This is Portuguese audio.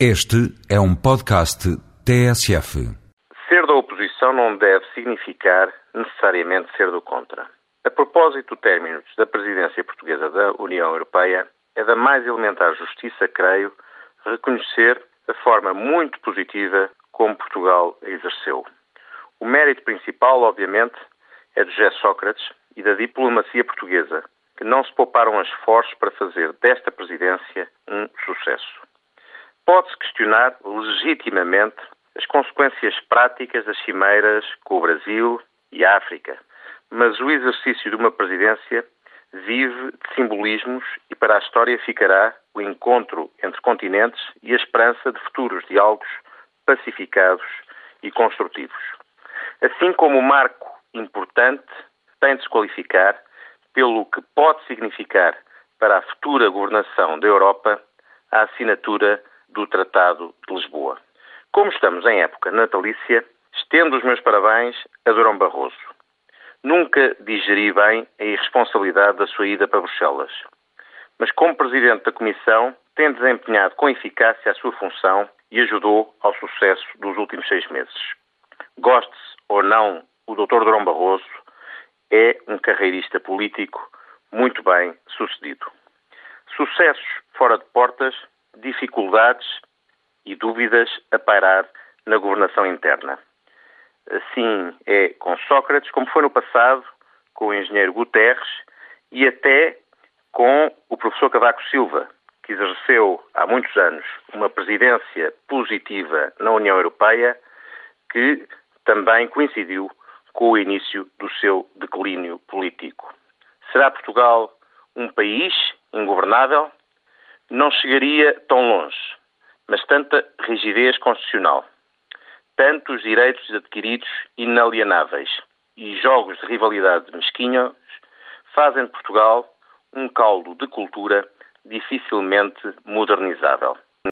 Este é um podcast TSF. Ser da oposição não deve significar necessariamente ser do contra. A propósito do término da presidência portuguesa da União Europeia, é da mais elementar justiça, creio, reconhecer a forma muito positiva como Portugal a exerceu. O mérito principal, obviamente, é de José Sócrates e da diplomacia portuguesa, que não se pouparam esforços para fazer desta presidência um sucesso. Pode-se questionar legitimamente as consequências práticas das cimeiras com o Brasil e a África, mas o exercício de uma presidência vive de simbolismos e para a história ficará o encontro entre continentes e a esperança de futuros diálogos pacificados e construtivos. Assim como o marco importante tem de se qualificar pelo que pode significar para a futura governação da Europa a assinatura do Tratado de Lisboa. Como estamos em época natalícia, estendo os meus parabéns a Durão Barroso. Nunca digeri bem a irresponsabilidade da sua ida para Bruxelas, mas como Presidente da Comissão tem desempenhado com eficácia a sua função e ajudou ao sucesso dos últimos seis meses. Goste-se ou não o Dr. Durão Barroso, é um carreirista político muito bem sucedido. Sucessos fora de portas, dificuldades e dúvidas a pairar na governação interna. Assim é com Sócrates, como foi no passado com o engenheiro Guterres e até com o professor Cavaco Silva, que exerceu há muitos anos uma presidência positiva na União Europeia, que também coincidiu com o início do seu declínio político. Será Portugal um país ingovernável? Não chegaria tão longe, mas tanta rigidez constitucional, tantos direitos adquiridos inalienáveis e jogos de rivalidade mesquinhos fazem de Portugal um caldo de cultura dificilmente modernizável.